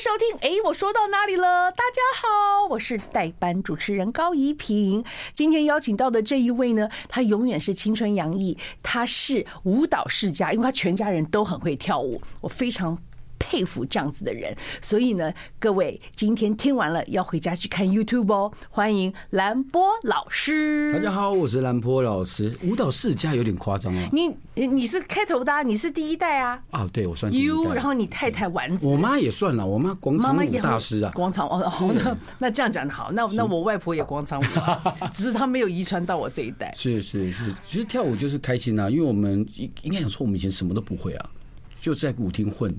收听。哎，我说到哪里了？大家好，我是代班主持人高怡萍。今天邀请到的这一位呢，他永远是青春洋溢，他是舞蹈世家，因为他全家人都很会跳舞，我非常。佩服这样子的人，所以呢，各位今天听完了要回家去看 YouTube 哦。欢迎蓝波老师。大家好，我是蓝波老师。舞蹈世家有点夸张啊。你你是开头的，你是第一代啊。啊，对，我算。You，然后你太太丸子，我妈也算了，我妈广场舞大师啊。广场哦，那那这样讲的好，那那我外婆也广场舞，只是她没有遗传到我这一代。是是是，其实跳舞就是开心啊，因为我们应该讲说我们以前什么都不会啊，就在舞厅混。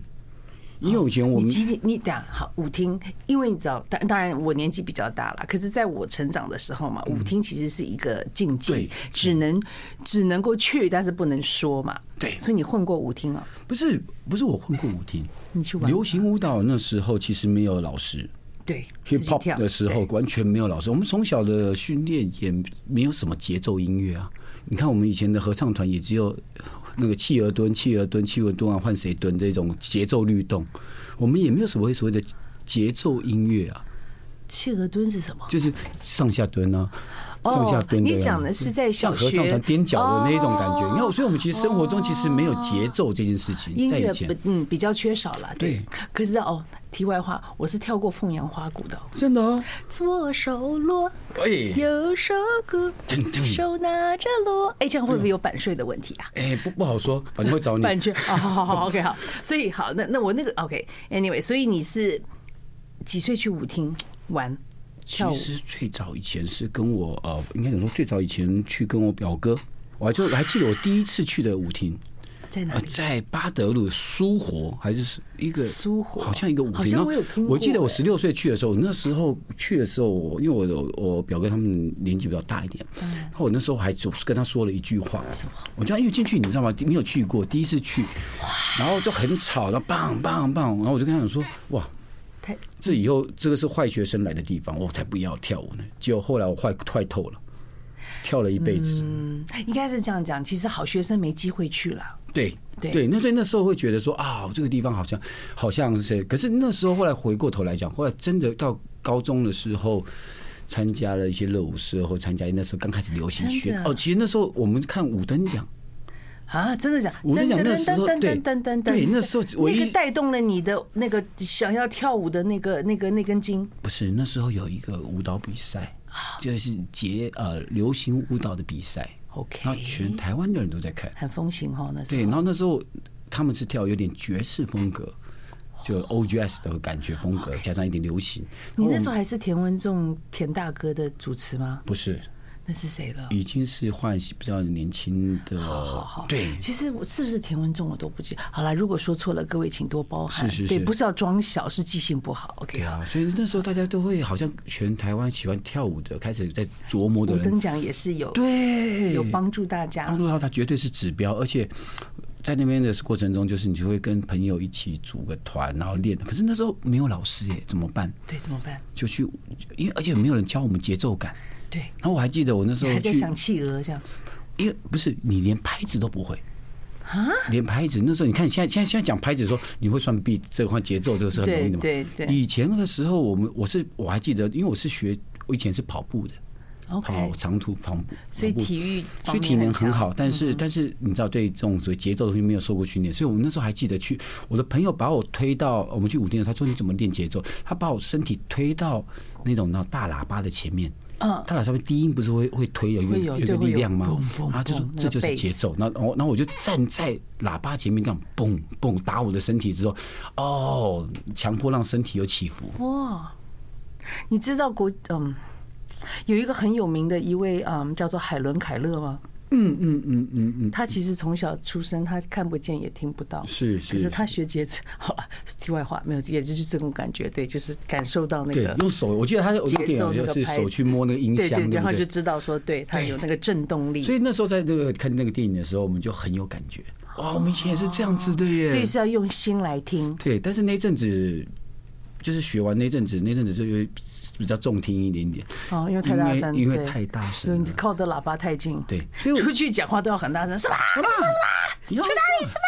因为以前我们，你你讲好舞厅，因为你知道，当当然我年纪比较大了，可是在我成长的时候嘛，舞厅其实是一个禁忌，只能只能够去，但是不能说嘛。对，所以你混过舞厅啊？不是，不是我混过舞厅。你去玩流行舞蹈那时候其实没有老师，对，hip hop 的时候完全没有老师。我们从小的训练也没有什么节奏音乐啊。你看我们以前的合唱团也只有。那个企鹅蹲，企鹅蹲，企鹅蹲啊，换谁蹲这种节奏律动，我们也没有所谓所谓的节奏音乐啊。企鹅蹲是什么？就是上下蹲啊。上下蹲，你讲的是在小学踮脚的那一种感觉。你看，所以我们其实生活中其实没有节奏这件事情，在以前嗯比较缺少了。对，可是哦，题外话，我是跳过凤阳花鼓的，真的哦。左手锣，哎，右手鼓，手拿着锣，哎，这样会不会有版税的问题啊？哎，不不好说，反正会找你版权。好好好，OK，好。所以好，那那我那个 OK，Anyway，所以你是几岁去舞厅玩？其实最早以前是跟我呃，应该怎么说？最早以前去跟我表哥，我还就还记得我第一次去的舞厅在哪里？在巴德路苏活，还是是一个苏活，好像一个舞厅。我有听。我记得我十六岁去的时候，那时候去的时候，因为我我表哥他们年纪比较大一点，然后我那时候还就是跟他说了一句话，我就因为进去你知道吗？没有去过，第一次去，然后就很吵，然后棒棒棒，然后我就跟他讲说，哇。这以后这个是坏学生来的地方，我才不要跳舞呢。结果后来我坏坏透了，跳了一辈子。嗯，应该是这样讲。其实好学生没机会去了。对对，那所以那时候会觉得说啊，这个地方好像好像是谁？可是那时候后来回过头来讲，后来真的到高中的时候，参加了一些热舞社，或参加那时候刚开始流行曲哦。其实那时候我们看五灯奖。啊，真的假？我跟你讲，那时候对对，那时候那个带动了你的那个想要跳舞的那个那个那根筋。不是，那时候有一个舞蹈比赛，就是节呃流行舞蹈的比赛。OK，然后全台湾的人都在看，很风行哈。那时候对，然后那时候他们是跳有点爵士风格，就 OGS 的感觉风格，加上一点流行。你那时候还是田文仲田大哥的主持吗？不是。那是谁了？已经是换比较年轻的。好好好，对。其实我是不是田文仲我都不记得。好了，如果说错了，各位请多包涵。是是是，对，不是要装小，是记性不好。OK 啊，所以那时候大家都会好像全台湾喜欢跳舞的开始在琢磨的人。五灯奖也是有对，有帮助大家，帮助到他绝对是指标。而且在那边的过程中，就是你就会跟朋友一起组个团，然后练。可是那时候没有老师耶，怎么办？对，怎么办？就去，因为而且没有人教我们节奏感。对，然后我还记得我那时候还在想企鹅这样，因为不是你连拍子都不会。啊，连拍子那时候你看现在现在现在讲拍子说你会算 beat 这块节奏这个是很容易的嘛？对对。以前的时候我们我是我还记得，因为我是学我以前是跑步的，跑长途跑步，所以体育所以体能很好，但是但是你知道对这种所谓节奏的东西没有受过训练，所以我们那时候还记得去我的朋友把我推到我们去舞厅他说你怎么练节奏？他把我身体推到那种那大喇叭的前面。嗯，他俩上面低音不是会会推有一个有一个力量吗？然后就说这就是节奏。然后然后我就站在喇叭前面这样蹦蹦打我的身体之后，哦，强迫让身体有起伏。哇，你知道国嗯有一个很有名的一位嗯叫做海伦凯勒吗？嗯嗯嗯嗯嗯，他其实从小出生，他看不见也听不到，是是。可是他学节奏，好了，题外话没有，也就是这种感觉，对，就是感受到那个用手，我记得他有节奏就是手去摸那个音箱，然后就知道说，对他有那个震动力。所以那时候在那个看那个电影的时候，我们就很有感觉。哇，我们以前也是这样子的耶。所以是要用心来听。对，但是那阵子就是学完那阵子，那阵子就有。比较重听一点点哦，因为太大声，因为太大声，你靠的喇叭太近，对，所以出去讲话都要很大声，是吧？是吧？是吧？去哪里？是吧？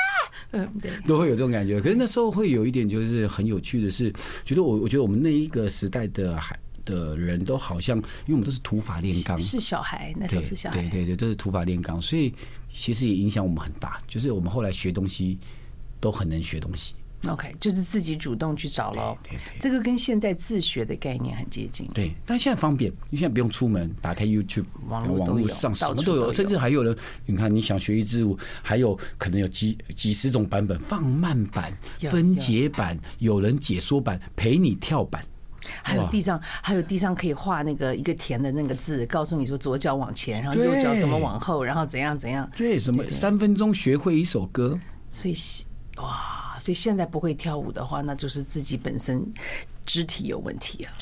嗯，对，都会有这种感觉。可是那时候会有一点，就是很有趣的是，觉得我我觉得我们那一个时代的孩的人都好像，因为我们都是土法炼钢，是小孩，那时候是小孩，对对对，都是土法炼钢，所以其实也影响我们很大。就是我们后来学东西都很能学东西。OK，就是自己主动去找喽。对对对，这个跟现在自学的概念很接近。对，但现在方便，你现在不用出门，打开 YouTube，网络网络上什么都有，甚至还有人，你看你想学一支舞，还有可能有几几十种版本，放慢版、分解版、有人解说版、陪你跳版，还有地上还有地上可以画那个一个田的那个字，告诉你说左脚往前，然后右脚怎么往后，然后怎样怎样。对，什么三分钟学会一首歌，所以哇。所以现在不会跳舞的话，那就是自己本身肢体有问题啊。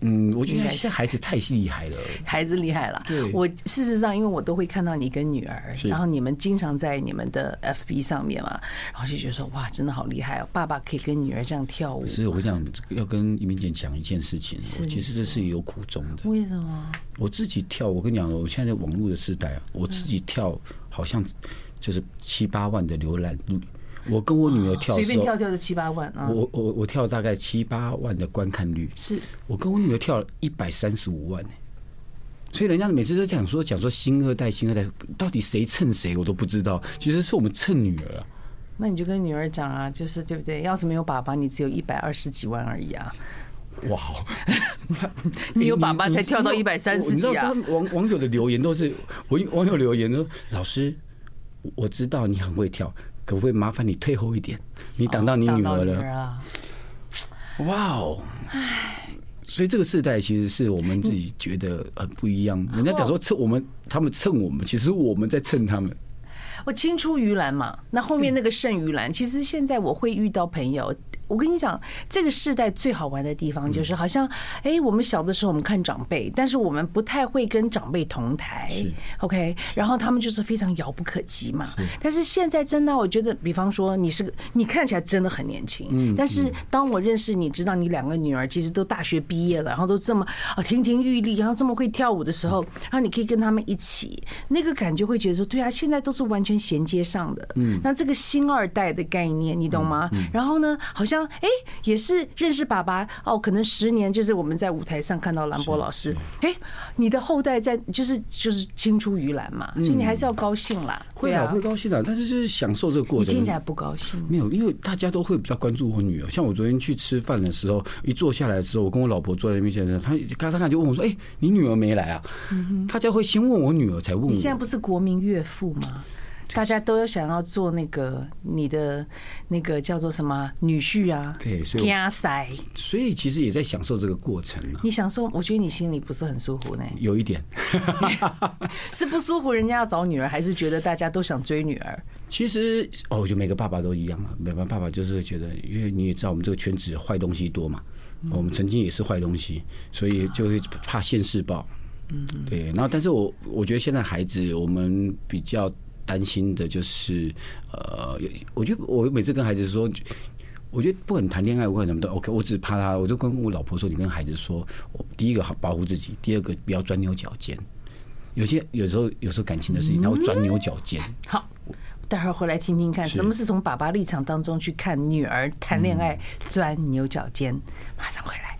嗯，我觉得现在孩子太厉害了，孩子厉害了。对，我事实上，因为我都会看到你跟女儿，然后你们经常在你们的 FB 上面嘛，然后就觉得说哇，真的好厉害哦，爸爸可以跟女儿这样跳舞。所以我想要跟一民姐讲一件事情，我其实这是有苦衷的。为什么？我自己跳，我跟你讲，我现在在网络的时代啊，我自己跳好像就是七八万的浏览率。我跟我女儿跳，随便跳跳就七八万啊！我我我跳大概七八万的观看率，是我跟我女儿跳了一百三十五万呢。所以人家每次都讲说讲说新二代新二代，到底谁蹭谁我都不知道。其实是我们蹭女儿啊。那你就跟女儿讲啊，就是对不对？要是没有爸爸，你只有一百二十几万而已啊。哇！你有爸爸才跳到一百三十几啊！网网友的留言都是网网友留言说：“老师，我知道你很会跳。”可不可以麻烦你退后一点？你挡到你女儿了。哇哦！唉，所以这个世代其实是我们自己觉得很不一样。人家讲说蹭我们，他们蹭我们，其实我们在蹭他们。我青出于蓝嘛，那后面那个胜于蓝。其实现在我会遇到朋友。我跟你讲，这个世代最好玩的地方就是，好像哎，我们小的时候我们看长辈，但是我们不太会跟长辈同台，OK？然后他们就是非常遥不可及嘛。但是现在真的，我觉得，比方说你是个，你看起来真的很年轻，但是当我认识你，知道你两个女儿其实都大学毕业了，然后都这么啊 亭亭玉立，然后这么会跳舞的时候，然后你可以跟他们一起，那个感觉会觉得说，对啊，现在都是完全衔接上的。嗯，那这个新二代的概念，你懂吗？然后呢，好像。哎，也是认识爸爸哦，可能十年就是我们在舞台上看到兰博老师。哎，你的后代在就是就是青出于蓝嘛，所以你还是要高兴啦。会啊，会高兴的，但是就是享受这个过程。你听起来不高兴？没有，因为大家都会比较关注我女儿。像我昨天去吃饭的时候，一坐下来的时候，我跟我老婆坐在那边，现在她刚刚就问我说：“哎，你女儿没来啊？”大家会先问我女儿，才问我。你现在不是国民岳父吗？大家都有想要做那个你的那个叫做什么女婿啊？对，所以所以其实也在享受这个过程。你享受？我觉得你心里不是很舒服呢。有一点，是不舒服。人家要找女儿，还是觉得大家都想追女儿？其实哦，我觉得每个爸爸都一样了。每个爸爸就是觉得，因为你也知道，我们这个圈子坏东西多嘛。我们曾经也是坏东西，所以就会怕现世报。嗯，对。然后，但是我我觉得现在孩子，我们比较。担心的就是，呃，我觉得我每次跟孩子说，我觉得不管谈恋爱，不管什么都 OK，我只怕他，我就跟我老婆说，你跟孩子说，我第一个好保护自己，第二个不要钻牛角尖。有些有时候有时候感情的事情，他会钻牛角尖。好，待会儿回来听听看，什么是从爸爸立场当中去看女儿谈恋爱钻牛角尖？马上回来。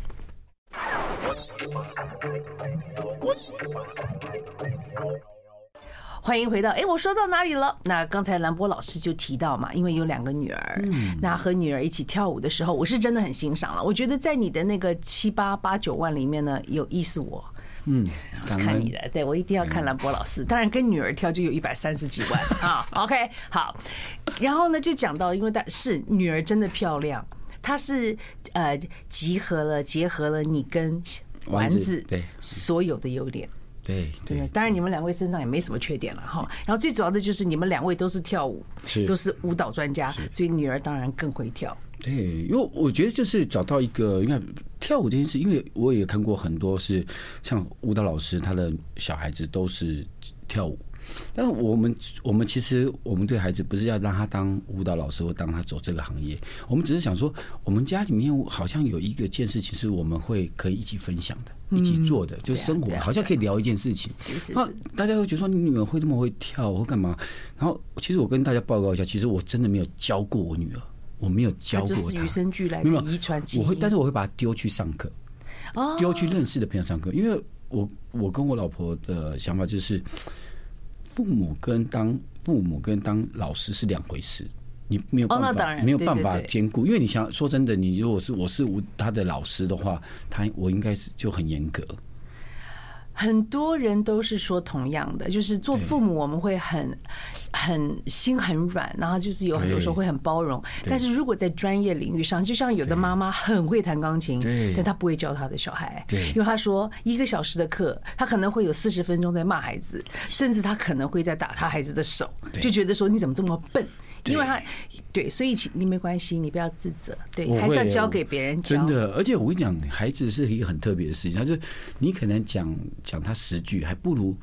欢迎回到哎，我说到哪里了？那刚才兰波老师就提到嘛，因为有两个女儿，那和女儿一起跳舞的时候，我是真的很欣赏了。我觉得在你的那个七八八九万里面呢，有意思我，嗯，看你的，对我一定要看兰博老师。当然跟女儿跳就有一百三十几万 啊。OK，好，然后呢就讲到，因为但是女儿真的漂亮，她是呃集合了结合了你跟丸子对所有的优点。对对，当然你们两位身上也没什么缺点了哈。然后最主要的就是你们两位都是跳舞，是都是舞蹈专家，所以女儿当然更会跳。对，因为我觉得就是找到一个，因为跳舞这件事，因为我也看过很多是像舞蹈老师，他的小孩子都是跳舞，但是我们我们其实我们对孩子不是要让他当舞蹈老师或当他走这个行业，我们只是想说，我们家里面好像有一个件事情是我们会可以一起分享的，一起做的，就是生活好像可以聊一件事情。那大家会觉得说，你女儿会这么会跳或干嘛？然后其实我跟大家报告一下，其实我真的没有教过我女儿，我没有教过她。与生俱来的遗传。我会，但是我会把她丢去上课，丢去认识的朋友上课，因为我我跟我老婆的想法就是。父母跟当父母跟当老师是两回事，你没有办法，没有办法兼顾。因为你想说真的，你如果是我是他的老师的话，他我应该是就很严格。很多人都是说同样的，就是做父母我们会很很心很软，然后就是有很多时候会很包容。但是如果在专业领域上，就像有的妈妈很会弹钢琴，但她不会教她的小孩，因为她说一个小时的课，她可能会有四十分钟在骂孩子，甚至她可能会在打她孩子的手，就觉得说你怎么这么笨。因为他对，所以请你没关系，你不要自责，对，还是要交给别人教。真的，而且我跟你讲，孩子是一个很特别的事情，就是你可能讲讲他十句，还不如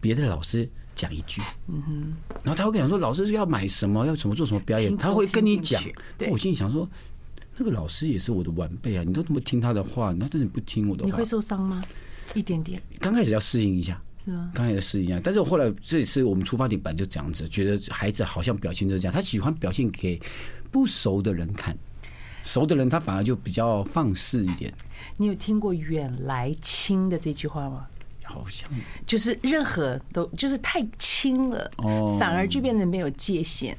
别的老师讲一句。嗯哼。然后他会跟你讲说，老师是要买什么，要怎么做什么表演，他会跟你讲。对。我心里想说，那个老师也是我的晚辈啊，你都这么听他的话，那真的不听我的话，你会受伤吗？一点点。刚开始要适应一下。刚才也是一样，但是我后来这次我们出发点本来就这样子，觉得孩子好像表现就是这样，他喜欢表现给不熟的人看，熟的人他反而就比较放肆一点。你有听过“远来亲”的这句话吗？好像就是任何都就是太亲了，反而就变得没有界限。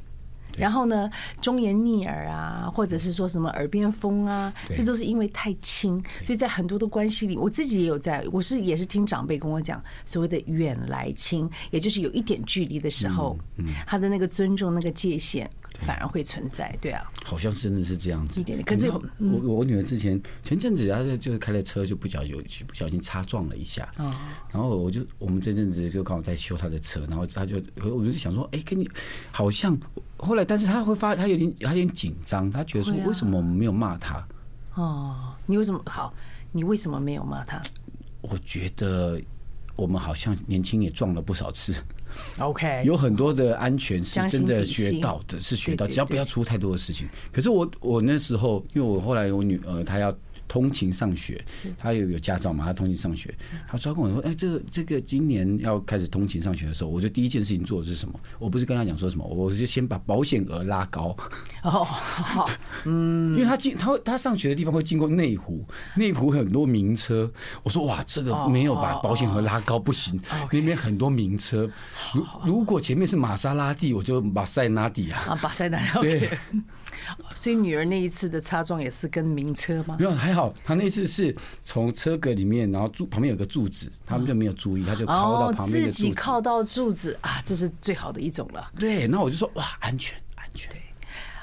然后呢，忠言逆耳啊，或者是说什么耳边风啊，这都是因为太亲，所以在很多的关系里，我自己也有在，我是也是听长辈跟我讲，所谓的远来亲，也就是有一点距离的时候，他的那个尊重那个界限。反而会存在，对啊，好像真的是这样子。一点点，可是我我女儿之前前阵子，她就就是开了车，就不小心不小心擦撞了一下。哦。然后我就我们这阵子就刚好在修她的车，然后她就我就想说，哎，跟你好像后来，但是她会发，她有点她有点紧张，她觉得说，为什么我们没有骂她？哦，你为什么好？你为什么没有骂她？我觉得我们好像年轻也撞了不少次。OK，有很多的安全是真的学到的，是学到，只要不要出太多的事情。可是我我那时候，因为我后来我女儿她要。通勤上学，他有有驾照嘛？他通勤上学，他说跟我说：“哎，这个这个今年要开始通勤上学的时候，我就第一件事情做的是什么？我不是跟他讲说什么，我就先把保险额拉高。哦，好，嗯，因为他进他他上学的地方会经过内湖，内湖很多名车。我说哇，这个没有把保险额拉高不行，那边很多名车。如如果前面是玛莎拉蒂，我就把塞拉蒂啊，把塞纳迪。对。所以女儿那一次的擦撞也是跟名车吗？没有，还好，她那次是从车格里面，然后柱旁边有个柱子，他们就没有注意，他就靠到旁边的柱子，自己靠到柱子啊，这是最好的一种了。对，那我就说哇，安全，安全。对，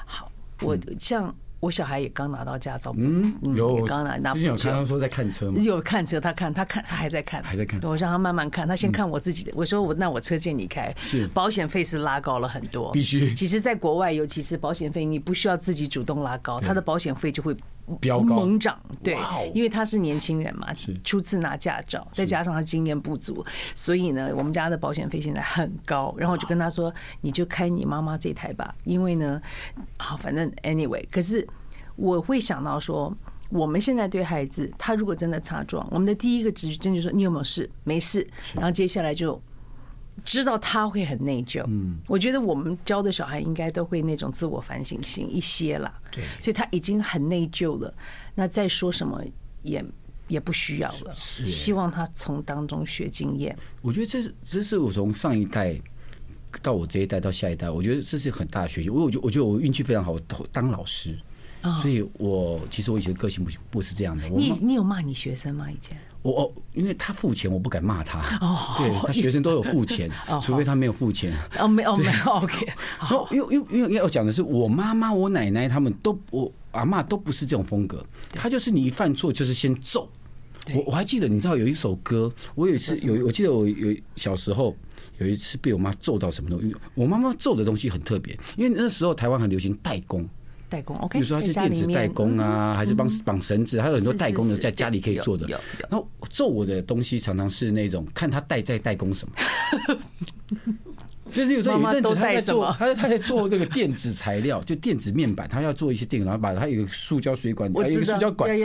好，我像。我小孩也刚拿到驾照，嗯，有刚拿拿。之前有刚刚说在看车吗？有看车，他看他看他还在看，还在看。我让他慢慢看，他先看我自己的。我说我那我车借你开，是保险费是拉高了很多，必须。其实，在国外，尤其是保险费，你不需要自己主动拉高，他的保险费就会飙高猛涨。对，因为他是年轻人嘛，初次拿驾照，再加上他经验不足，所以呢，我们家的保险费现在很高。然后我就跟他说，你就开你妈妈这台吧，因为呢，好，反正 anyway，可是。我会想到说，我们现在对孩子，他如果真的擦撞，我们的第一个直觉真就是说你有没有事？没事。然后接下来就知道他会很内疚。嗯，我觉得我们教的小孩应该都会那种自我反省性一些啦。对，所以他已经很内疚了，那再说什么也也不需要了。是，希望他从当中学经验。我觉得这是这是我从上一代到我这一代到下一代，我觉得这是很大的学习。我我觉我觉得我运气非常好，当老师。所以，我其实我以前个性不不是这样的。你你有骂你学生吗？以前我哦，因为他付钱，我不敢骂他。哦，对他学生都有付钱，除非他没有付钱。哦，没有没有，OK。因为因为因为要讲的是，我妈妈、我奶奶他们都，我阿妈都不是这种风格。他就是你一犯错就是先揍。我我还记得，你知道有一首歌，我有一次有，我记得我有小时候有一次被我妈揍到什么东西。我妈妈揍的东西很特别，因为那时候台湾很流行代工。代工，OK，比如说他是电子代工啊，还是帮绑绳子，还有很多代工的，在家里可以做的。然后做我的东西常常是那种看他代在代工什么，就是有时候有一阵子他在做，他在他他在做这个电子材料，就电子面板，他要做一些电，然后把它有一个塑胶水管，还有一个塑胶管，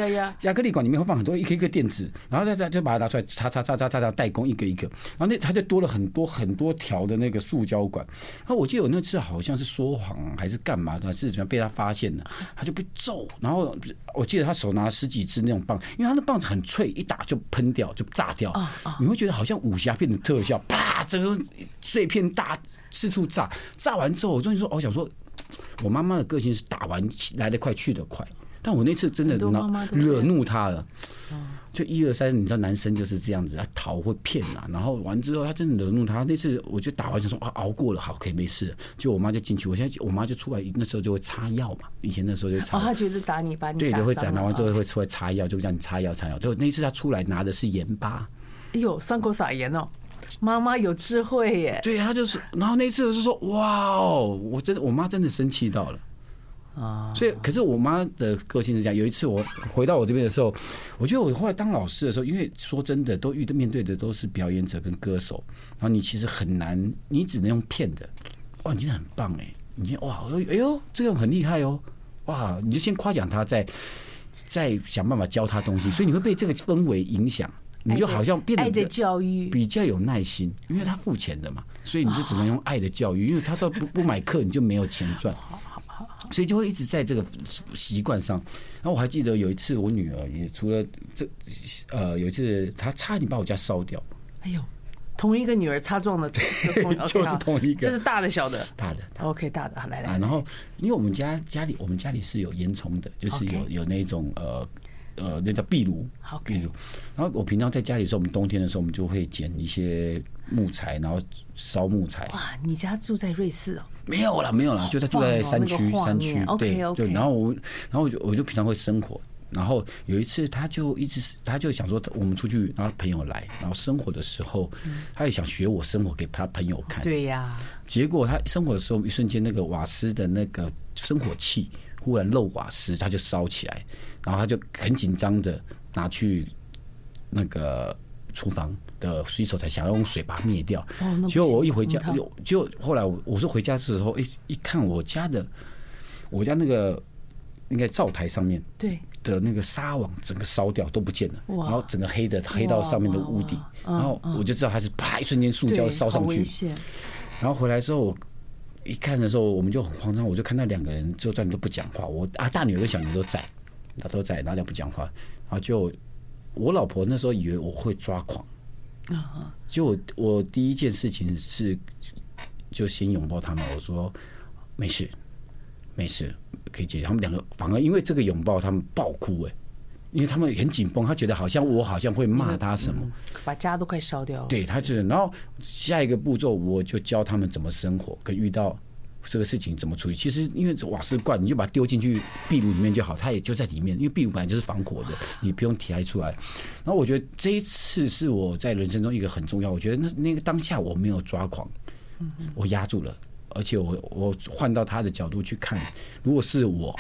亚克力管里面会放很多一颗一颗电子，然后他他就把它拿出来，擦擦擦擦擦擦代工一个一个，然后那他就多了很多很多条的那个塑胶管。然后我记得我那次好像是说谎还是干嘛的，是怎么被他发现了，他就被揍。然后我记得他手拿了十几支那种棒，因为他那棒子很脆，一打就喷掉，就炸掉。你会觉得好像武侠片的特效，啪，整个碎片大四处。炸炸完之后，我终于说，我想说，我妈妈的个性是打完来得快去得快，但我那次真的惹怒她了。就一二三，你知道男生就是这样子，他逃会骗啊，然后完之后他真的惹怒他。那次我就打完就说啊，熬过了，好，可以没事。就我妈就进去，我现在我妈就出来，那时候就会擦药嘛。以前那时候就擦。哦，他觉得打你，把你对的会打，拿完之后会出来擦药，就叫你擦药擦药。就那次他出来拿的是盐巴。哎呦，伤口撒盐哦。妈妈有智慧耶，对，他就是，然后那次是说，哇哦，我真的，我妈真的生气到了。啊，所以，可是我妈的个性是这样。有一次我回到我这边的时候，我觉得我后来当老师的时候，因为说真的，都遇到面对的都是表演者跟歌手，然后你其实很难，你只能用骗的，哇，你今天很棒哎，你今天哇，哎呦，这个很厉害哦，哇，你就先夸奖他，再再想办法教他东西，所以你会被这个氛围影响。你就好像变得爱的教育比较有耐心，因为他付钱的嘛，所以你就只能用爱的教育，因为他都不不买课，你就没有钱赚，所以就会一直在这个习惯上。然后我还记得有一次，我女儿也除了这呃，有一次她差点把我家烧掉。哎呦，同一个女儿擦撞的，就是同一个，这是大的小的，大的，OK，大的，来来。然后因为我们家家里我们家里是有烟囱的，就是有有那种呃。呃，那叫壁炉，壁炉。然后我平常在家里的时候，我们冬天的时候，我们就会捡一些木材，然后烧木材。哇，你家住在瑞士哦？没有啦，没有啦，就在住在山区，山区。对，就然后我，然后我就我就平常会生火。然后有一次，他就一直他就想说，我们出去，然后朋友来，然后生火的时候，他也想学我生火给他朋友看。对呀。结果他生火的时候，一瞬间那个瓦斯的那个生火器忽然漏瓦斯，他就烧起来。然后他就很紧张的拿去那个厨房的洗手台，想要用水把它灭掉。结果我一回家，就后来我我是回家的时候，一一看我家的，我家那个应该灶台上面对的那个纱网整个烧掉都不见了，然后整个黑的黑到上面的屋顶，然后我就知道它是啪一瞬间塑胶烧上去。然后回来之后我一看的时候，我们就很慌张，我就看到两个人就在那都不讲话。我啊大女儿跟小女儿都在。他都在，哪里不讲话？然后就我老婆那时候以为我会抓狂，啊，就我我第一件事情是就先拥抱他们，我说没事，没事，可以解决。他们两个反而因为这个拥抱，他们爆哭哎，因为他们很紧绷，他觉得好像我好像会骂他什么，把家都快烧掉了。对，他就然后下一个步骤，我就教他们怎么生活，跟遇到。这个事情怎么处理？其实因为瓦斯罐，你就把它丢进去壁炉里面就好，它也就在里面。因为壁炉本来就是防火的，你不用提出来。然后我觉得这一次是我在人生中一个很重要。我觉得那那个当下我没有抓狂，我压住了，而且我我换到他的角度去看，如果是我，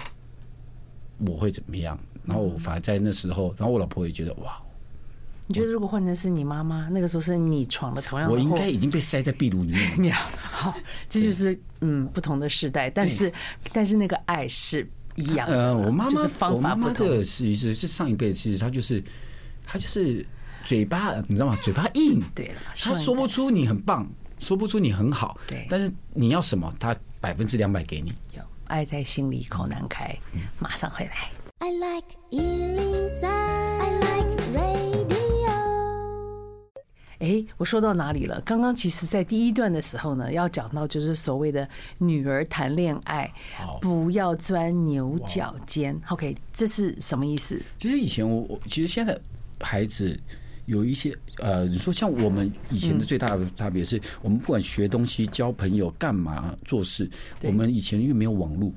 我会怎么样？然后我反而在那时候，然后我老婆也觉得哇。你觉得如果换成是你妈妈，那个时候是你闯了同样的，我应该已经被塞在壁炉里面了。好，这就是嗯不同的时代，但是但是那个爱是一样的。呃，我妈妈方法不同。的是是是上一辈，其实她就是他就是嘴巴，你知道吗？嘴巴硬。对了，他说不出你很棒，说不出你很好。对，但是你要什么，他百分之两百给你。有爱在心里口难开，马上回来。I like 103. I like radio. 哎，我说到哪里了？刚刚其实，在第一段的时候呢，要讲到就是所谓的女儿谈恋爱，不要钻牛角尖。OK，这是什么意思？其实以前我我其实现在孩子有一些呃，你说像我们以前的最大的差别是，我们不管学东西、交朋友、干嘛做事，我们以前因为没有网络。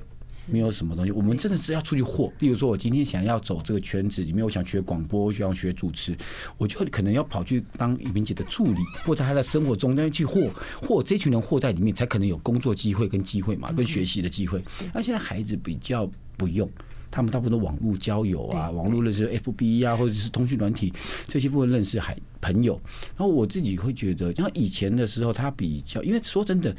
没有什么东西，我们真的是要出去货。比如说，我今天想要走这个圈子里面，我想学广播，我想学主持，我就可能要跑去当怡平姐的助理，或者他在生活中要去货，或这群人货在里面，才可能有工作机会跟机会嘛，跟学习的机会。那现在孩子比较不用，他们大部分都网络交友啊，网络认识 FB 啊，或者是通讯软体这些部分认识还朋友。然后我自己会觉得，像以前的时候，他比较，因为说真的。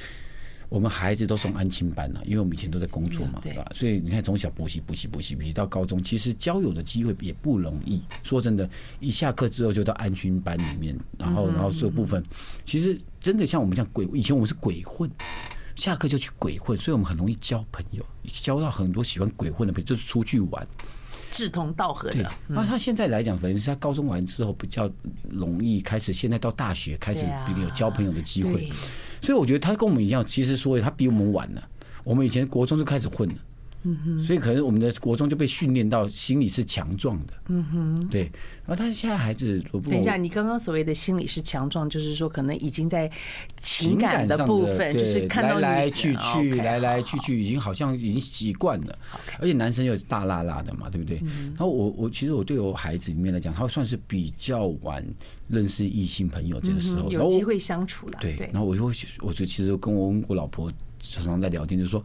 我们孩子都送安亲班了，因为我们以前都在工作嘛，对吧？所以你看，从小补习补习补习补习到高中，其实交友的机会也不容易。说真的，一下课之后就到安亲班里面，然后然后这部分，其实真的像我们这样鬼，以前我们是鬼混，下课就去鬼混，所以我们很容易交朋友，交到很多喜欢鬼混的朋友，就是出去玩，志同道合的。那他现在来讲，反正是他高中完之后比较容易开始，现在到大学开始比较有交朋友的机会。所以我觉得他跟我们一样，其实所以他比我们晚了。我们以前国中就开始混了。嗯哼，所以可能我们的国中就被训练到心理是强壮的。嗯哼，对。然后他现在孩子，等一下，你刚刚所谓的心理是强壮，就是说可能已经在情感的部分，就是看到来来去去，来来去去，已经好像已经习惯了。而且男生又是大辣辣的嘛，对不对？然后我我其实我对我孩子里面来讲，他算是比较晚认识异性朋友这个时候，有机会相处了。对，然后我就会，我就其实跟我我老婆。常常在聊天，就是说，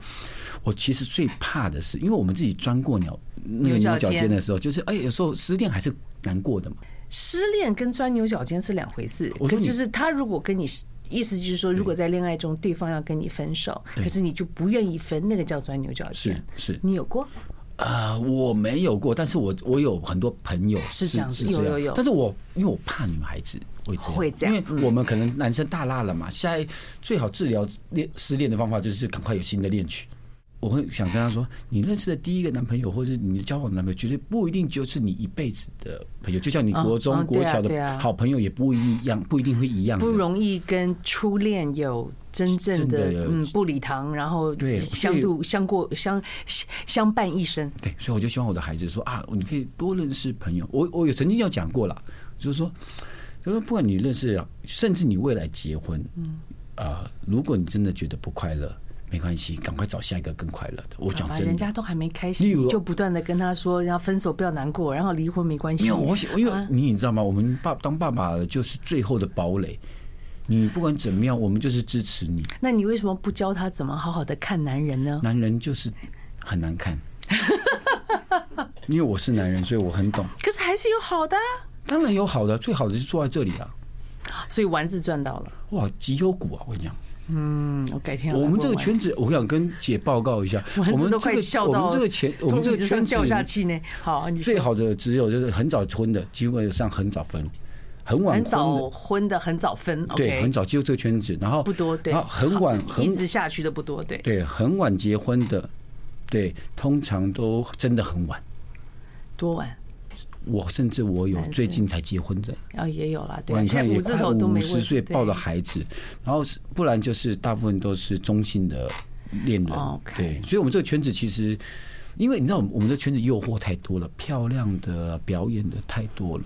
我其实最怕的是，因为我们自己钻过鸟那个牛角尖的时候，就是哎，有时候失恋还是难过的嘛。失恋跟钻牛角尖是两回事。就是他如果跟你，意思就是说，如果在恋爱中对方要跟你分手，可是你就不愿意分，那个叫钻牛角尖。是，是你有过？呃，我没有过，但是我我有很多朋友是这样子，有有有。但是我因为我怕女孩子会这样，会这样，因为我们可能男生大辣了嘛。现在最好治疗恋失恋的方法就是赶快有新的恋曲。我会想跟他说，你认识的第一个男朋友，或者你的交往的男朋友，绝对不一定就是你一辈子的朋友。就像你国中、国小的好朋友也不一样，不一定会一样。不容易跟初恋有真正的嗯不礼堂，然后对相度相过相相伴一生。对，所以我就希望我的孩子说啊，你可以多认识朋友。我我有曾经要讲过了，就是说，就是说不管你认识，甚至你未来结婚，嗯啊，如果你真的觉得不快乐。没关系，赶快找下一个更快乐的。我讲真的，人家都还没开始，就不断的跟他说，然后分手不要难过，然后离婚没关系。因为我想，因为你你知道吗？我们爸当爸爸就是最后的堡垒。你不管怎么样，我们就是支持你。那你为什么不教他怎么好好的看男人呢？男人就是很难看。因为我是男人，所以我很懂。可是还是有好的。当然有好的，最好的是坐在这里啊。所以丸子赚到了。哇，绩优股啊！我跟你讲。嗯，我改天。我们这个圈子，我想跟姐报告一下，我们都快笑到，我们这个钱，我们这个圈子掉下去呢。好，最好的只有就是很早婚的，基本上很早分，很晚很早婚的很早分。对，很早进入这个圈子，然后不多，对，然后很晚一直下去的不多，对，对，很晚结婚的，对，通常都真的很晚，多晚？我甚至我有最近才结婚的啊，也有了。对，你看也快五十岁抱了孩子，然后不然就是大部分都是中性的恋人。对，所以我们这个圈子其实，因为你知道，我们这圈子诱惑太多了，漂亮的表演的太多了。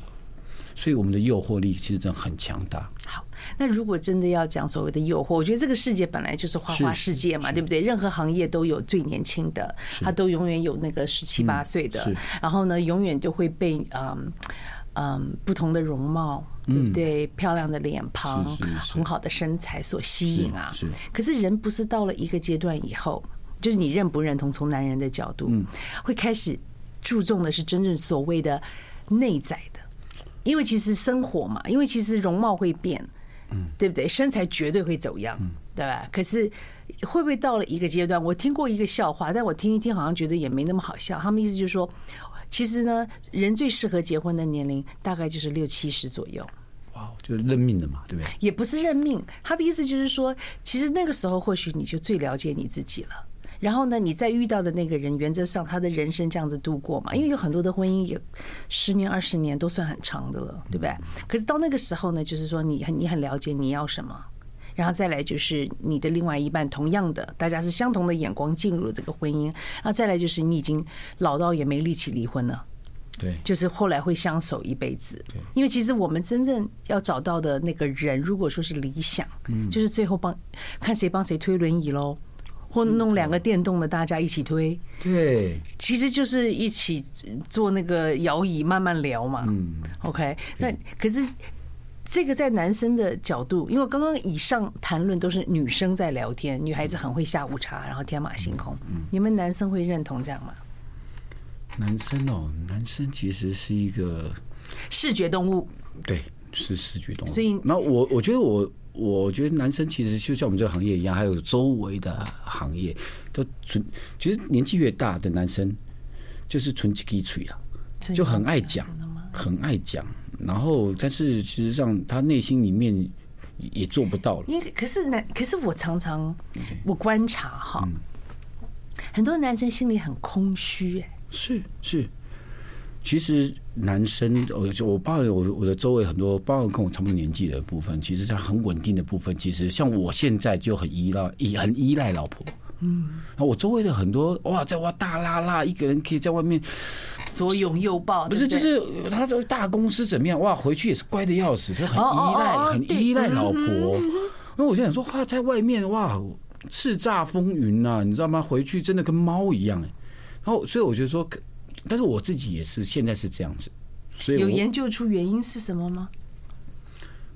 所以我们的诱惑力其实真的很强大。好，那如果真的要讲所谓的诱惑，我觉得这个世界本来就是花花世界嘛，对不对？任何行业都有最年轻的，他都永远有那个十七八岁的，然后呢，永远都会被嗯嗯不同的容貌，对不对？漂亮的脸庞，很好的身材所吸引啊。是。可是人不是到了一个阶段以后，就是你认不认同？从男人的角度，会开始注重的是真正所谓的内在的。因为其实生活嘛，因为其实容貌会变，嗯，对不对？身材绝对会走样，对吧？可是会不会到了一个阶段？我听过一个笑话，但我听一听好像觉得也没那么好笑。他们意思就是说，其实呢，人最适合结婚的年龄大概就是六七十左右。哇，就是认命的嘛，对不对？也不是认命，他的意思就是说，其实那个时候或许你就最了解你自己了。然后呢，你再遇到的那个人，原则上他的人生这样子度过嘛，因为有很多的婚姻也十年、二十年都算很长的了，对不对？可是到那个时候呢，就是说你很你很了解你要什么，然后再来就是你的另外一半，同样的，大家是相同的眼光进入了这个婚姻，然后再来就是你已经老到也没力气离婚了，对，就是后来会相守一辈子，对，因为其实我们真正要找到的那个人，如果说是理想，嗯，就是最后帮看谁帮谁推轮椅喽。或弄两个电动的，大家一起推，对，其实就是一起坐那个摇椅慢慢聊嘛。嗯，OK，那可是这个在男生的角度，因为刚刚以上谈论都是女生在聊天，女孩子很会下午茶，然后天马行空。你们男生会认同这样吗？男生哦，男生其实是一个视觉动物，对，是视觉动物。所以，那我我觉得我我觉得男生其实就像我们这个行业一样，还有周围的行业都纯，其实年纪越大的男生就是纯几滴嘴啊，就很爱讲，很爱讲。然后，但是其实上他内心里面也做不到了。因为可是男，可是我常常我观察哈，很多男生心里很空虚哎。是是，其实男生，我我包括我我的周围很多，包括跟我差不多年纪的部分，其实他很稳定的部分，其实像我现在就很依赖，依很依赖老婆。嗯，那我周围的很多哇，在哇大拉拉，一个人可以在外面左拥右抱，不是就是他这个大公司怎么样哇，回去也是乖的要死，就很依赖，很依赖老婆。那我就想说哇，在外面哇叱咤风云呐，你知道吗？回去真的跟猫一样哎。然后，所以我觉得说，但是我自己也是现在是这样子，所以有研究出原因是什么吗？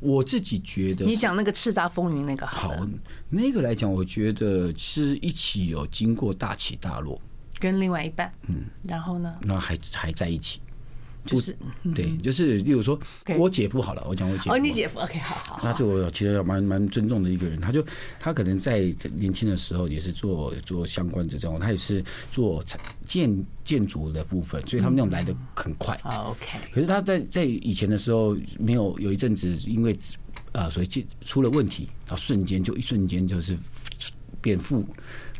我自己觉得，你讲那个叱咤风云那个好，好，那个来讲，我觉得是一起有经过大起大落，跟另外一半，嗯，然后呢，那还还在一起。就是对，就是例如说，我姐夫好了，我讲我姐夫。哦，你姐夫，OK，好好。那是我其实蛮蛮尊重的一个人，他就他可能在年轻的时候也是做做相关的这种，他也是做建建筑的部分，所以他们那种来的很快。OK。可是他在在以前的时候，没有有一阵子，因为啊，所以出出了问题，然后瞬间就一瞬间就是变负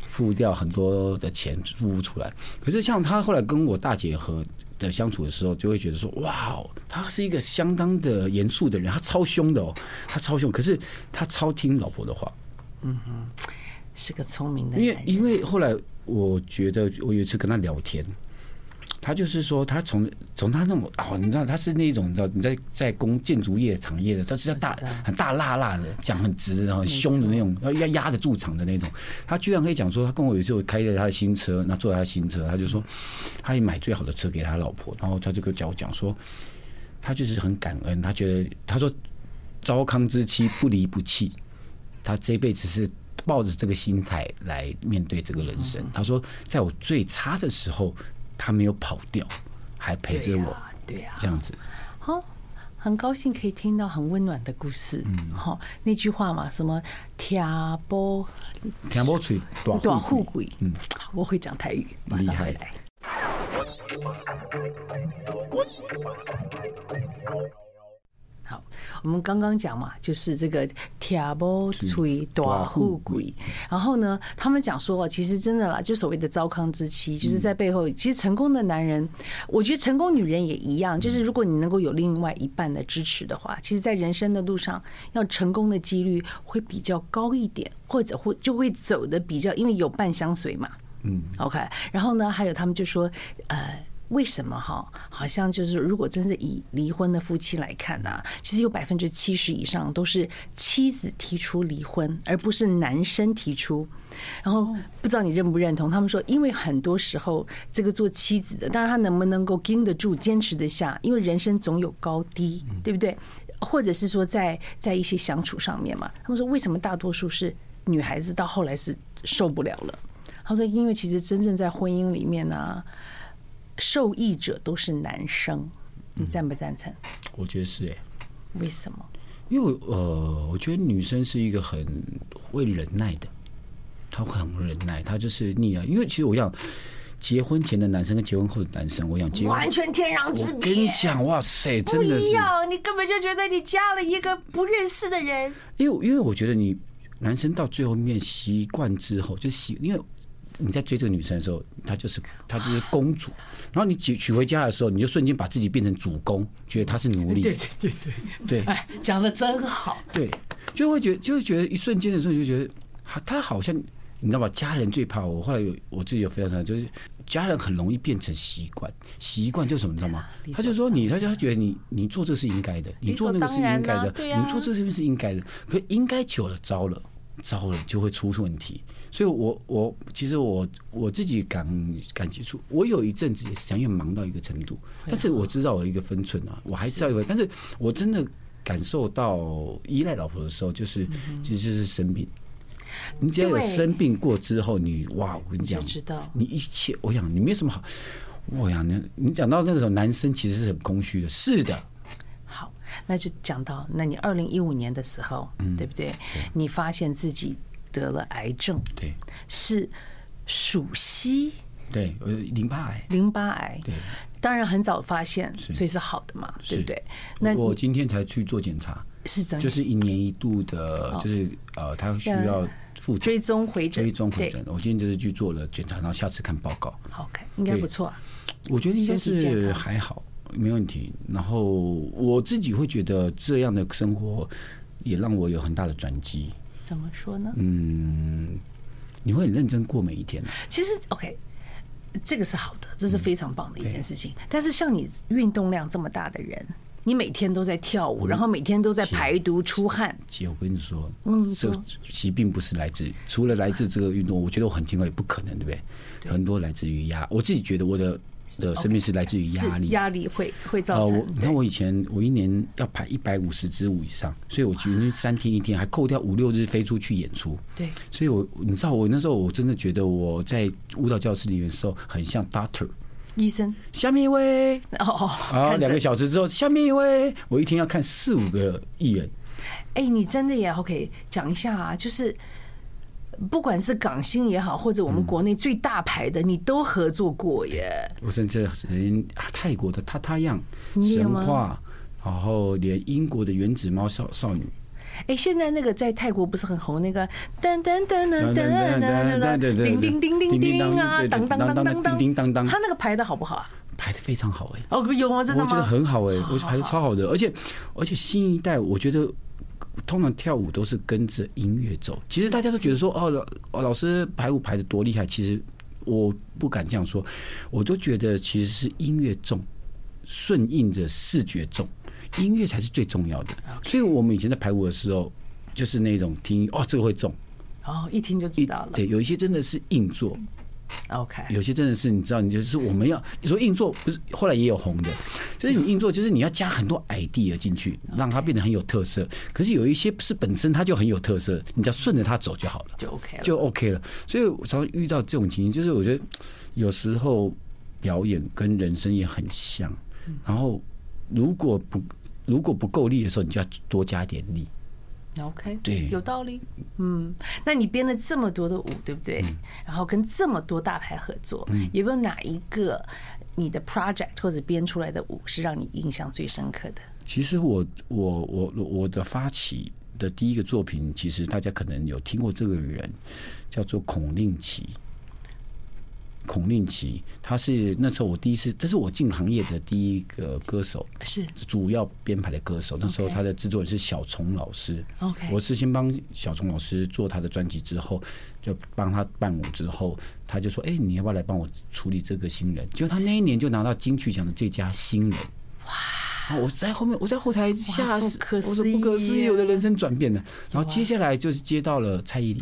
付掉很多的钱付不出来。可是像他后来跟我大姐和。的相处的时候，就会觉得说，哇，他是一个相当的严肃的人，他超凶的哦，他超凶，可是他超听老婆的话，嗯哼，是个聪明的人。因为因为后来我觉得我有一次跟他聊天。他就是说，他从从他那种哦，你知道他是那种你知道你在在工建筑业产业的，他是要大很大辣辣的，讲很直，然后很凶的那种，要要压得住场的那种。他居然可以讲说，他跟我有一次我开着他的新车，那坐在他新车，他就说，他也买最好的车给他老婆，然后他就跟我讲说，他就是很感恩，他觉得他说，糟糠之妻不离不弃，他这辈子是抱着这个心态来面对这个人生。他说，在我最差的时候。他没有跑掉，还陪着我，对呀，这样子。好，很高兴可以听到很温暖的故事。嗯，好，那句话嘛，什么“听波听波吹，大富贵”。嗯，我会讲台语，马上回来。好，我们刚刚讲嘛，就是这个“听不吹大富贵”。然后呢，他们讲说，其实真的啦，就所谓的糟糠之妻，就是在背后，其实成功的男人，我觉得成功女人也一样，就是如果你能够有另外一半的支持的话，其实，在人生的路上，要成功的几率会比较高一点，或者会就会走的比较，因为有伴相随嘛。嗯，OK。然后呢，还有他们就说，呃。为什么哈？好像就是，如果真的以离婚的夫妻来看呢，其实有百分之七十以上都是妻子提出离婚，而不是男生提出。然后不知道你认不认同？他们说，因为很多时候这个做妻子的，当然他能不能够经得住、坚持得下？因为人生总有高低，对不对？或者是说，在在一些相处上面嘛，他们说，为什么大多数是女孩子到后来是受不了了？他说，因为其实真正在婚姻里面呢。受益者都是男生，你赞不赞成？我觉得是哎，为什么？因为呃，我觉得女生是一个很会忍耐的，她会很忍耐，她就是腻啊。因为其实我想，结婚前的男生跟结婚后的男生，我想结婚完全天壤之别。我跟你讲，哇塞，真的不一样，你根本就觉得你嫁了一个不认识的人。因为因为我觉得你男生到最后面习惯之后，就习因为。你在追这个女生的时候，她就是她就是公主，然后你娶娶回家的时候，你就瞬间把自己变成主公，觉得她是奴隶。对对对对对，哎，讲的真好。对，就会觉得就会觉得一瞬间的时候，就觉得她她好像你知道吧？家人最怕我。后来有我自己有非常常就是家人很容易变成习惯，习惯就是什么，你知道吗？他就说你，他就他觉得你你做这是应该的，你做那个是应该的，你做这是是应该的。可应该久了，糟了，糟了就会出问题。所以我，我我其实我我自己感感激处，我有一阵子也是想要忙到一个程度，但是我知道我一个分寸啊，我还知道一个，但是我真的感受到依赖老婆的时候，就是其实就是生病。你只要有生病过之后，你哇，我跟你讲，你一切，我想你没什么好。我呀，你你讲到那个时候，男生其实是很空虚的。是的。好，那就讲到，那你二零一五年的时候，嗯，对不对？你发现自己得了癌症，对，是属西，对，呃，淋巴癌，淋巴癌，对，当然很早发现，所以是好的嘛，对不对？那我今天才去做检查，是怎样？就是一年一度的，就是呃，他需要。复追踪回诊，追踪回诊。我今天就是去做了检查，然后下次看报告。OK，应该不错啊。我觉得应该是还好，没问题。然后我自己会觉得这样的生活也让我有很大的转机。怎么说呢？嗯，你会很认真过每一天。其实 OK，这个是好的，这是非常棒的一件事情。但是像你运动量这么大的人。你每天都在跳舞，然后每天都在排毒出汗。姐，我跟你说，嗯，这疾病不是来自除了来自这个运动，我觉得我很健康也不可能，对不对？很多来自于压，我自己觉得我的的生命是来自于压力，压力会会造成。你看我以前我一年要排一百五十支舞以上，所以我平均三天一天还扣掉五六日飞出去演出。对，所以我你知道我那时候我真的觉得我在舞蹈教室里面的时候很像 Doctor。医生，下面一位哦哦，啊，两个小时之后，下面一位，我一天要看四五个艺人。哎，你真的也 OK？讲一下啊，就是不管是港星也好，或者我们国内最大牌的，你都合作过耶。我甚至连泰国的 TATAYANG 神话，然后连英国的原子猫少少女。哎，现在那个在泰国不是很红？那个噔噔噔噔噔噔噔，叮叮叮叮叮啊，当当当当当，叮当当。他那个排的好不好啊？排的非常好哎。哦，有吗？真的吗？我觉得很好哎，我觉得排的超好的，而且而且新一代，我觉得通常跳舞都是跟着音乐走。其实大家都觉得说，哦，老老师排舞排的多厉害，其实我不敢这样说，我都觉得其实是音乐重，顺应着视觉重。音乐才是最重要的，所以我们以前在排舞的时候，就是那种听哦，这个会重，哦，一听就知道了。对，有一些真的是硬做，OK，有些真的是你知道，你就是我们要你说硬做，不是后来也有红的，就是你硬做，就是你要加很多 idea 进去，让它变得很有特色。可是有一些是本身它就很有特色，你只要顺着它走就好了，就 OK 了，就 OK 了。所以我常常遇到这种情形，就是我觉得有时候表演跟人生也很像，然后如果不。如果不够力的时候，你就要多加点力。OK，对，有道理。嗯，那你编了这么多的舞，对不对？然后跟这么多大牌合作，有没有哪一个你的 project 或者编出来的舞是让你印象最深刻的？其实我我我我的发起的第一个作品，其实大家可能有听过这个人，叫做孔令奇。孔令奇，他是那时候我第一次，这是我进行业的第一个歌手，是主要编排的歌手。那时候他的制作人是小虫老师，OK，我是先帮小虫老师做他的专辑，之后就帮他伴舞，之后他就说：“哎，你要不要来帮我处理这个新人？”结果他那一年就拿到金曲奖的最佳新人。哇！我在后面，我在后台吓死，我说不可思议，我的人生转变了。然后接下来就是接到了蔡依林。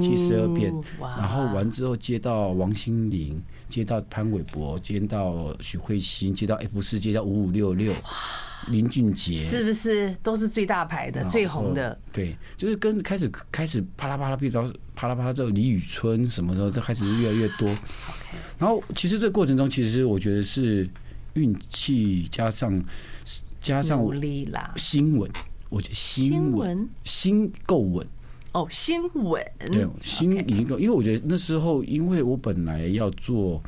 七十二变，然后完之后接到王心凌，接到潘玮柏，接到许慧欣，接到 F 四，接到五五六六，林俊杰，是不是？都是最大牌的、最红的？对，就是跟开始开始啪啦啪啦，比如啪啦啪啦之后，李宇春什么的都开始越来越多。然后其实这个过程中，其实我觉得是运气加上加上努力啦，心稳，我觉得心稳，心够稳。哦，心稳，对，心已经够。因为我觉得那时候，因为我本来要做，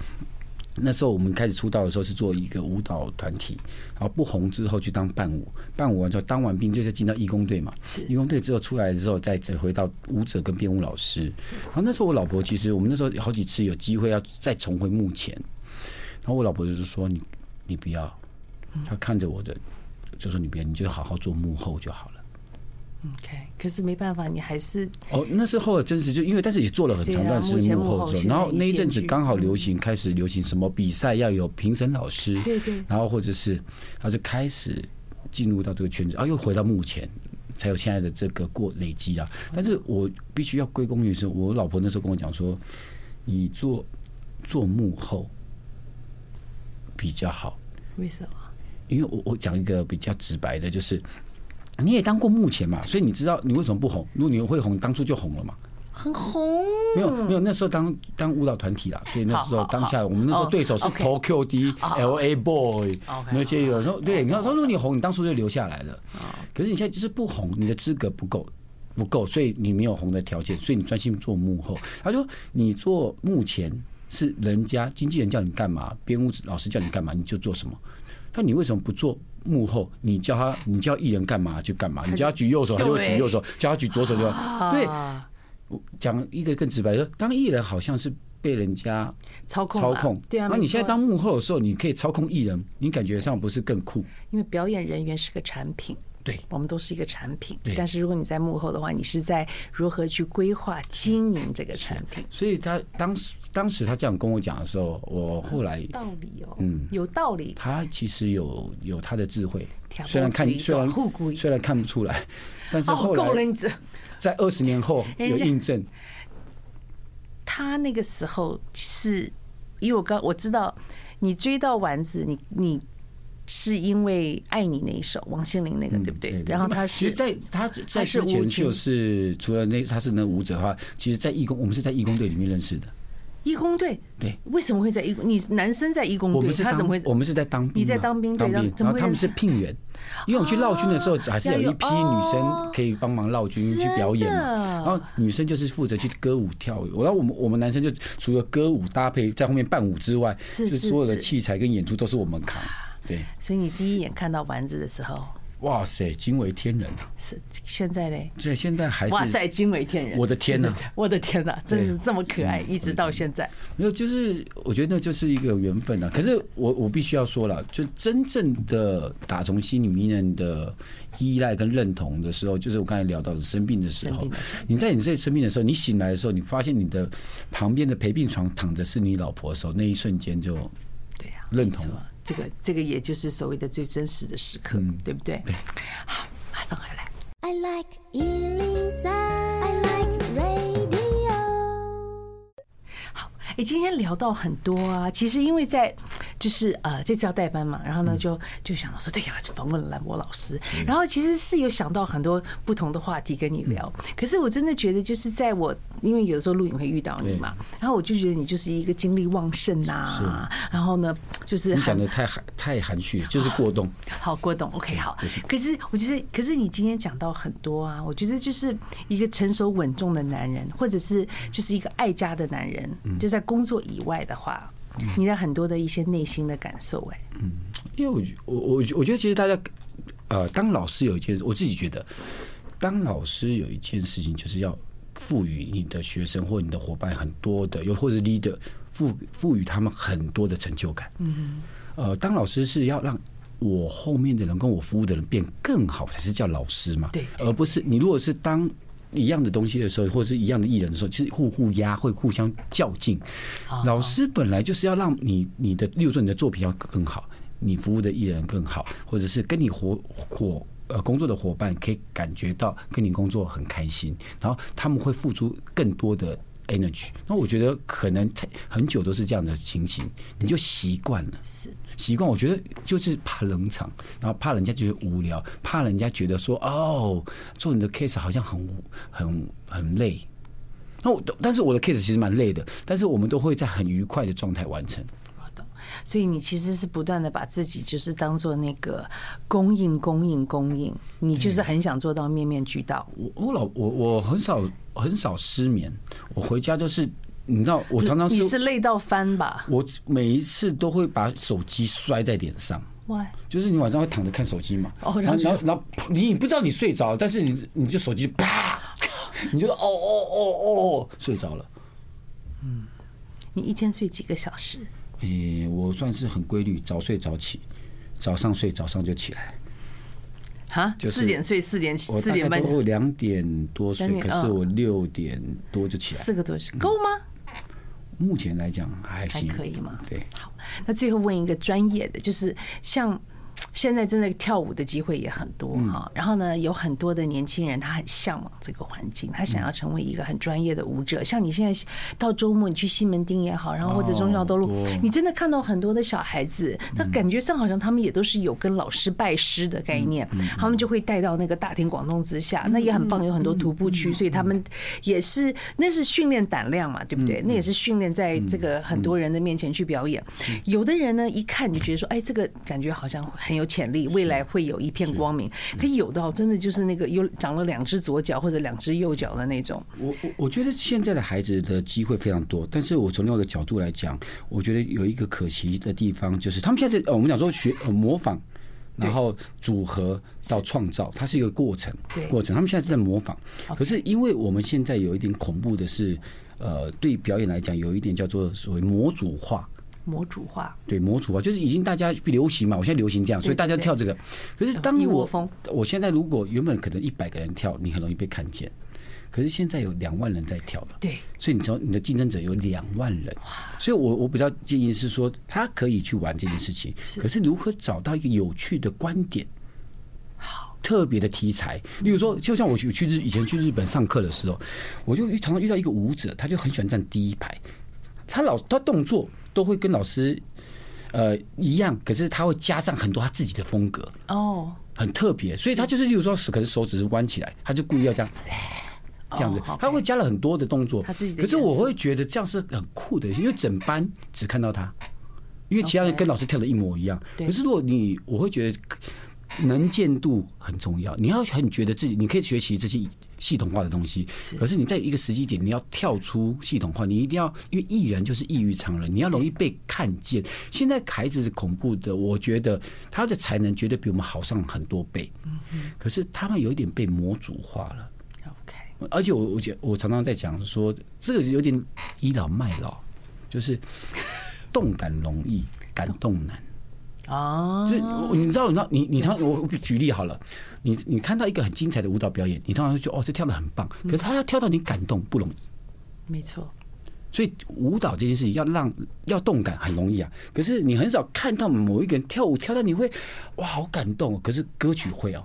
那时候我们开始出道的时候是做一个舞蹈团体，然后不红之后去当伴舞，伴舞完之后当完兵就是进到义工队嘛，义工队之后出来之后再再回到舞者跟编舞老师。然后那时候我老婆其实我们那时候好几次有机会要再重回幕前，然后我老婆就是说你你不要，她看着我的就说你不要，你就好好做幕后就好了。OK，可是没办法，你还是哦，那时候真实就因为，但是也做了很长段时间幕后的时候，然后那一阵子刚好流行，开始流行什么比赛要有评审老师，对对，然后或者是，然后就开始进入到这个圈子，啊，又回到幕前，才有现在的这个过累积啊。但是我必须要归功于是，我老婆那时候跟我讲说，你做做幕后比较好，为什么？因为我我讲一个比较直白的，就是。你也当过幕前嘛，所以你知道你为什么不红？如果你会红，当初就红了嘛。很红。没有没有，那时候当当舞蹈团体啦，所以那时候当下我们那时候对手是 Tokyo D、LA Boy 那些有时候对，你要说如果你红，你当初就留下来了。可是你现在就是不红，你的资格不够不够，所以你没有红的条件，所以你专心做幕后。他说你做幕前是人家经纪人叫你干嘛，编舞老师叫你干嘛，你就做什么。那你为什么不做幕后？你叫他，你叫艺人干嘛就干嘛。你叫他举右手，他就会举右手；叫他举左手就对。讲一个更直白的，当艺人好像是被人家操控，操控。对啊。那你现在当幕后的时候，你可以操控艺人，你感觉上不是更酷？因为表演人员是个产品。对，我们都是一个产品。但是如果你在幕后的话，你是在如何去规划经营这个产品。所以他当时当时他这样跟我讲的时候，我后来道理哦，嗯，有道理。他其实有有他的智慧，虽然看虽然虽然看不出来，但是后来在二十年后有印证。他那个时候是因为我刚我知道你追到丸子，你你。是因为爱你那一首王心凌那个对不对？然后他是在他在之前就是除了那他是那舞者的话，其实，在义工我们是在义工队里面认识的。义工队对，为什么会在义工？你男生在义工队，他怎么会？我们是在当兵，你在当兵对，然后他们是聘员，因为我们去绕军的时候，还是有一批女生可以帮忙绕军去表演嘛。然后女生就是负责去歌舞跳舞，然后我们我们男生就除了歌舞搭配在后面伴舞之外，就是所有的器材跟演出都是我们扛。对，所以你第一眼看到丸子的时候，哇塞，惊为天人啊！是现在嘞？对，现在还是哇塞，惊为天人！我的天呐，我的天呐，真的是这么可爱，一直到现在。没有，就是我觉得那就是一个缘分啊。可是我我必须要说了，就真正的打从心里面的依赖跟认同的时候，就是我刚才聊到的生病的时候。你在你这生病的时候，你醒来的时候，你发现你的旁边的陪病床躺着是你老婆的时候，那一瞬间就对呀，认同。这个这个也就是所谓的最真实的时刻，嗯、对不对？对。好，马上回来。I like 103, I like radio。好哎，今天聊到很多啊，其实因为在就是呃这次要代班嘛，然后呢就就想到说，对呀，就访问了兰博老师，然后其实是有想到很多不同的话题跟你聊。可是我真的觉得，就是在我因为有的时候录影会遇到你嘛，然后我就觉得你就是一个精力旺盛呐，然后呢就是你讲的太含太含蓄，就是过动。好，过动，OK，好。可是我觉得，可是你今天讲到很多啊，我觉得就是一个成熟稳重的男人，或者是就是一个爱家的男人，就在。工作以外的话，你的很多的一些内心的感受，哎，嗯，因为我我我我觉得其实大家，呃，当老师有一件事，我自己觉得，当老师有一件事情，就是要赋予你的学生或你的伙伴很多的，又或者 leader 赋赋予他们很多的成就感。嗯，呃，当老师是要让我后面的人跟我服务的人变更好，才是叫老师嘛？对，而不是你如果是当。一样的东西的时候，或者是一样的艺人的时候，其实互互压会互相较劲。老师本来就是要让你你的，例如说你的作品要更好，你服务的艺人更好，或者是跟你活伙呃工作的伙伴可以感觉到跟你工作很开心，然后他们会付出更多的。energy，那我觉得可能太很久都是这样的情形，你就习惯了，是习惯。我觉得就是怕冷场，然后怕人家觉得无聊，怕人家觉得说哦，做你的 case 好像很很很累。那我但是我的 case 其实蛮累的，但是我们都会在很愉快的状态完成。所以你其实是不断的把自己就是当做那个供应、供应、供应，你就是很想做到面面俱到。我我老我我很少很少失眠，我回家就是你知道，我常常是你是累到翻吧？我每一次都会把手机摔在脸上。Why？就是你晚上会躺着看手机嘛？哦，然后然后然后你不知道你睡着，但是你你就手机啪，你就哦哦哦哦睡着了。嗯，你一天睡几个小时？诶、欸，我算是很规律，早睡早起，早上睡，早上就起来。哈，四点睡，四点起，四点半。我两点多睡，可是我六点多就起来。四个多小时够吗？目前来讲还行，还可以吗？对。好，那最后问一个专业的，就是像现在真的跳舞的机会也很多哈。然后呢，有很多的年轻人他很向往这个环境，他想要成为一个很专业的舞者。像你现在到周末你去西门町也好，然后或者忠孝东路，你真的看到很多的小孩子，他感觉上好像他们也都是有跟老师拜师的概念，他们就会带到那个大庭广众之下，那也很棒，有很多徒步区，所以他们也是那是训练胆量嘛，对不对？那也是训练在这个很多人的面前去表演。有的人呢，一看就觉得说，哎，这个感觉好像很有潜力，未来会有一片光明。可有的哦，真的就是那个有长了两只左脚或者两只右脚的那种。我我我觉得现在的孩子的机会非常多，但是我从另外一个角度来讲，我觉得有一个可惜的地方，就是他们现在我们讲说学模仿，然后组合到创造，它是一个过程，过程。他们现在在模仿，可是因为我们现在有一点恐怖的是，呃，对表演来讲，有一点叫做所谓模组化。模组化，对模组化就是已经大家流行嘛，我现在流行这样，所以大家跳这个。可是当我我现在如果原本可能一百个人跳，你很容易被看见。可是现在有两万人在跳了，对，所以你知道你的竞争者有两万人，所以我我比较建议是说，他可以去玩这件事情，可是如何找到一个有趣的观点，好。特别的题材，例如说，就像我去去日以前去日本上课的时候，我就常常遇到一个舞者，他就很喜欢站第一排，他老他动作。都会跟老师，呃一样，可是他会加上很多他自己的风格哦，很特别，所以他就是，例如说，可是手指是弯起来，他就故意要这样，这样子，他会加了很多的动作。可是我会觉得这样是很酷的，因为整班只看到他，因为其他人跟老师跳的一模一样。可是如果你，我会觉得能见度很重要，你要很觉得自己，你可以学习这些。系统化的东西，可是你在一个时机点，你要跳出系统化，你一定要，因为艺人就是异于常人，你要容易被看见。现在孩子是恐怖的，我觉得他的才能绝对比我们好上很多倍。可是他们有一点被模组化了。OK，而且我我觉我常常在讲说，这个有点倚老卖老，就是动感容易，感动难。哦，所以你知道，你知道，你你常我举例好了，你你看到一个很精彩的舞蹈表演，你通常会觉得哦，这跳的很棒，可是他要跳到你感动不容易，没错。所以舞蹈这件事情要让要动感很容易啊，可是你很少看到某一个人跳舞跳到你会哇好感动，哦。可是歌曲会哦，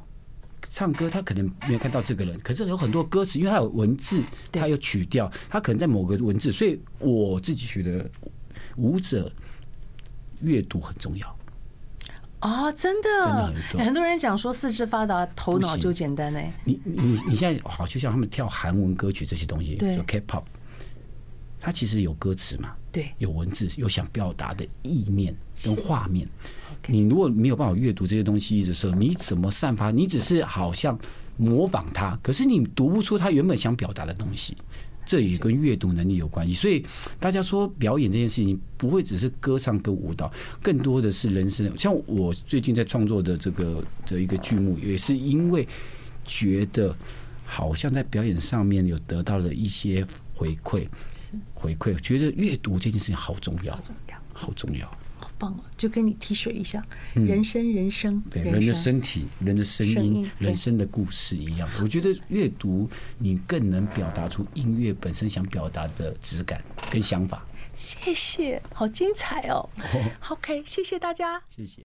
唱歌他可能没有看到这个人，可是有很多歌词，因为他有文字，他有曲调，他可能在某个文字，所以我自己觉得舞者阅读很重要。哦，真的，真的很，很多人讲说四肢发达，头脑就简单呢。你你你现在好，就像他们跳韩文歌曲这些东西，对，K-pop，它其实有歌词嘛，对，有文字，有想表达的意念跟画面。你如果没有办法阅读这些东西的时候，你怎么散发？你只是好像模仿它，可是你读不出他原本想表达的东西。这也跟阅读能力有关系，所以大家说表演这件事情不会只是歌唱跟舞蹈，更多的是人生。像我最近在创作的这个的一个剧目，也是因为觉得好像在表演上面有得到了一些回馈，回馈，觉得阅读这件事情好重要，好重要。就跟你提水一样，人生人生，对人的身体、人的声音、人生的故事一样。我觉得阅读你更能表达出音乐本身想表达的质感跟想法。谢谢，好精彩哦。OK，谢谢大家，谢谢。